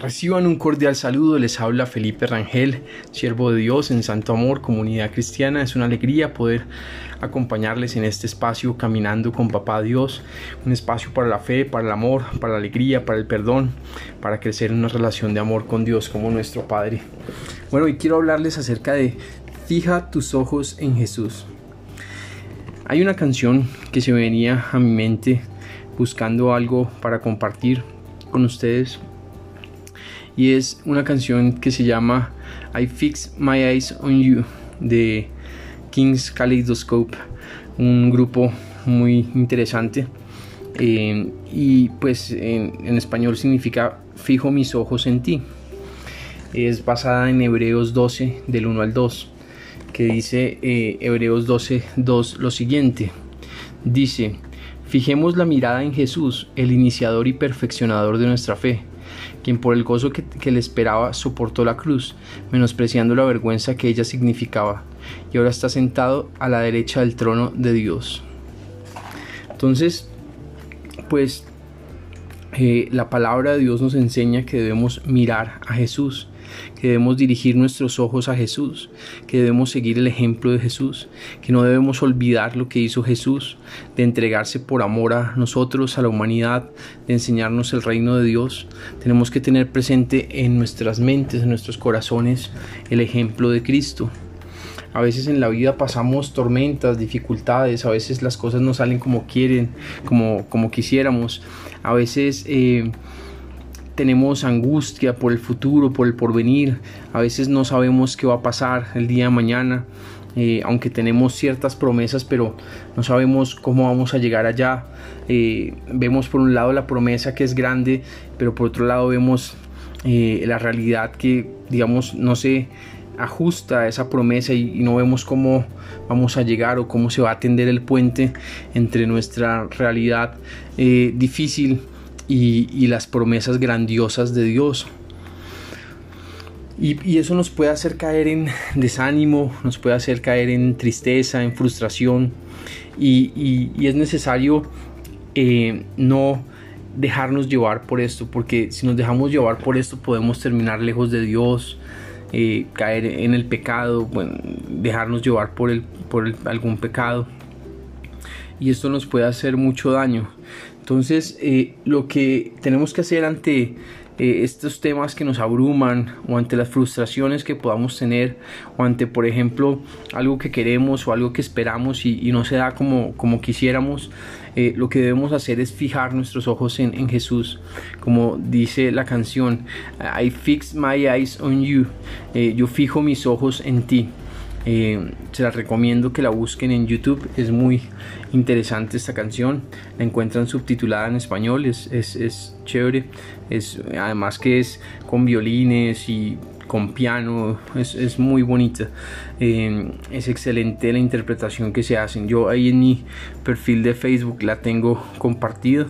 Reciban un cordial saludo, les habla Felipe Rangel, siervo de Dios en Santo Amor, comunidad cristiana. Es una alegría poder acompañarles en este espacio caminando con Papá Dios, un espacio para la fe, para el amor, para la alegría, para el perdón, para crecer en una relación de amor con Dios como nuestro Padre. Bueno, y quiero hablarles acerca de Fija tus ojos en Jesús. Hay una canción que se venía a mi mente buscando algo para compartir con ustedes y es una canción que se llama I Fix My Eyes on You de King's Kaleidoscope, un grupo muy interesante eh, y pues en, español significa fijo mis ojos en ti. Es basada en Hebreos 12 del 1 al 2 que dice eh, Hebreos 12 2 lo siguiente dice fijemos la mirada en Jesús el iniciador y perfeccionador de nuestra fe quien por el gozo que, le esperaba soportó la cruz, menospreciando la vergüenza que ella significaba, y ahora está sentado a la derecha del trono de Dios. Entonces, pues eh, la palabra de Dios nos enseña que debemos mirar a Jesús, que debemos dirigir nuestros ojos a Jesús, que debemos seguir el ejemplo de Jesús, que no debemos olvidar lo que hizo Jesús, de entregarse por amor a nosotros, a la humanidad, de enseñarnos el reino de Dios. Tenemos que tener presente en nuestras mentes, en nuestros corazones, el ejemplo de Cristo. A veces en la vida pasamos tormentas, dificultades, a veces las cosas no salen como quieren, como, como quisiéramos. A veces eh, tenemos angustia por el futuro, por el porvenir, a veces no sabemos qué va a pasar el día de mañana, eh, aunque tenemos ciertas promesas, pero no sabemos cómo vamos a llegar allá. Eh, vemos por un lado la promesa que es grande, pero por otro lado vemos eh, la realidad que, digamos, no se ajusta a esa promesa y, no vemos cómo vamos a llegar o cómo se va a tender el puente entre nuestra realidad difícil y, las promesas grandiosas de Dios. Y, eso nos puede hacer caer en desánimo, nos puede hacer caer en tristeza, en frustración. Y, es necesario eh, no dejarnos llevar por esto, porque si nos dejamos llevar por esto podemos terminar lejos de Dios, eh, caer en el pecado, dejarnos llevar por, el, por algún pecado. Y esto nos puede hacer mucho daño. Entonces, eh, lo que tenemos que hacer ante eh, estos temas que nos abruman o ante las frustraciones que podamos tener o ante, por ejemplo, algo que queremos o algo que esperamos y, no se da como, como quisiéramos, eh, lo que debemos hacer es fijar nuestros ojos en, en, Jesús, como dice la canción, I fix my eyes on you, yo fijo mis ojos en ti. Eh, se la recomiendo que la busquen en YouTube. Es muy interesante esta canción. La encuentran subtitulada en español. Es, es, chévere. Es, además que es con violines y con piano. Es, muy bonita. Eh, es excelente la interpretación que se hacen. Yo ahí en mi perfil de Facebook la tengo compartida.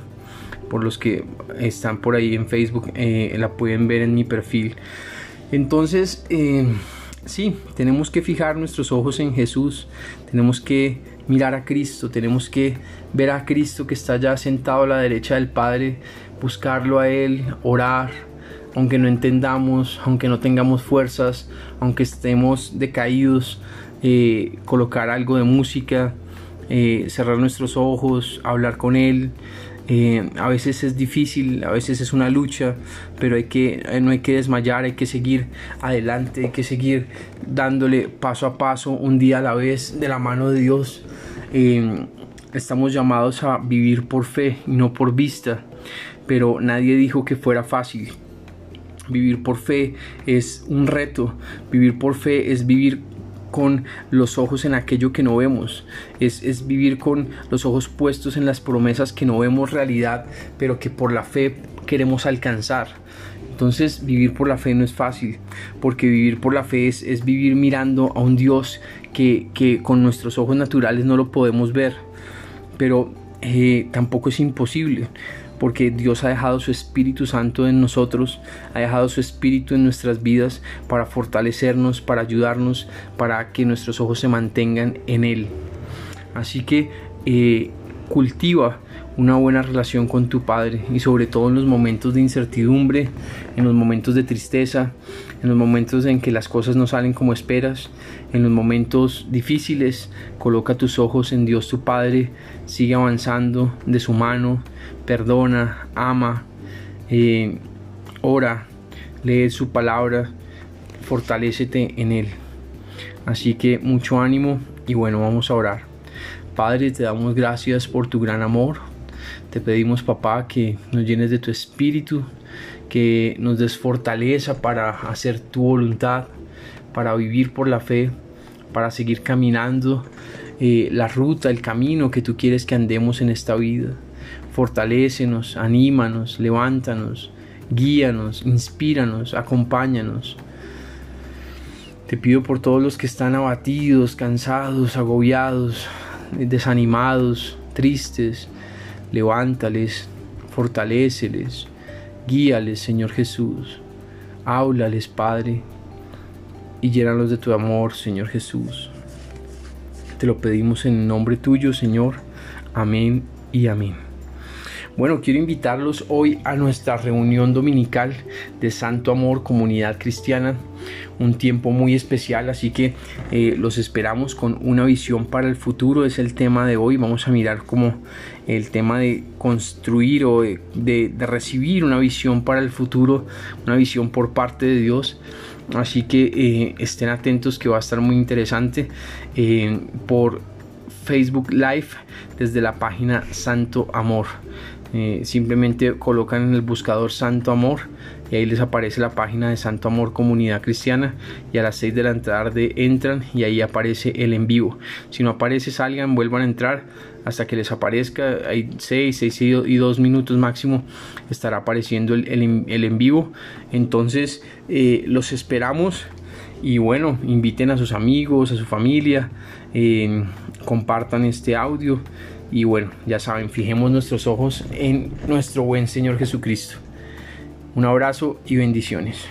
Por los que están por ahí en Facebook eh, la pueden ver en mi perfil. Entonces sí, tenemos que fijar nuestros ojos en Jesús, tenemos que mirar a Cristo, tenemos que ver a Cristo que está ya sentado a la derecha del Padre, buscarlo a Él, orar, aunque no entendamos, aunque no tengamos fuerzas, aunque estemos decaídos, eh, colocar algo de música, eh, cerrar nuestros ojos, hablar con Él, eh, a veces es difícil, a veces es una lucha, pero hay que, eh, no hay que desmayar, hay que seguir adelante, hay que seguir dándole paso a paso, un día a la vez, de la mano de Dios. Eh, estamos llamados a vivir por fe y no por vista, pero nadie dijo que fuera fácil. Vivir por fe es un reto, vivir por fe es vivir con los ojos en aquello que no vemos, es, vivir con los ojos puestos en las promesas que no vemos realidad, pero que por la fe queremos alcanzar. Entonces vivir por la fe no es fácil, porque vivir por la fe es, es vivir mirando a un Dios que, que, con nuestros ojos naturales no lo podemos ver, pero eh, tampoco es imposible porque Dios ha dejado su Espíritu Santo en nosotros, ha dejado su Espíritu en nuestras vidas para fortalecernos, para ayudarnos, para que nuestros ojos se mantengan en Él. Así que eh, cultiva una buena relación con tu Padre y sobre todo en los momentos de incertidumbre, en los momentos de tristeza, en los momentos en que las cosas no salen como esperas, en los momentos difíciles, coloca tus ojos en Dios tu Padre, sigue avanzando de su mano, perdona, ama, eh, ora, lee su palabra, fortalécete en Él. Así que mucho ánimo y bueno, vamos a orar. Padre, te damos gracias por tu gran amor. Te pedimos, papá, que nos llenes de tu espíritu, que nos des fortaleza para hacer tu voluntad, para vivir por la fe, para seguir caminando eh, la ruta, el camino que tú quieres que andemos en esta vida. Fortalécenos, anímanos, levántanos, guíanos, inspíranos, acompáñanos. Te pido por todos los que están abatidos, cansados, agobiados, desanimados, tristes. Levántales, fortaléceles, guíales, Señor Jesús. Háblales, Padre, y llénalos de tu amor, Señor Jesús. Te lo pedimos en nombre tuyo, Señor. Amén y amén. Bueno, quiero invitarlos hoy a nuestra reunión dominical de Santo Amor Comunidad Cristiana, un tiempo muy especial, así que eh, los esperamos con una visión para el futuro, es el tema de hoy, vamos a mirar como el tema de construir o de, recibir una visión para el futuro, una visión por parte de Dios. Así que eh, estén atentos que va a estar muy interesante eh, por Facebook Live desde la página Santo Amor. Simplemente colocan en el buscador Santo Amor y ahí les aparece la página de Santo Amor Comunidad Cristiana y a las 6 de la tarde entran y ahí aparece el en vivo. Si no aparece salgan, vuelvan a entrar hasta que les aparezca, hay 6, 6 y 2 minutos máximo estará apareciendo el, en vivo. Entonces eh, los esperamos y bueno, inviten a sus amigos, a su familia, eh, compartan este audio y bueno, ya saben, fijemos nuestros ojos en nuestro buen Señor Jesucristo. Un abrazo y bendiciones.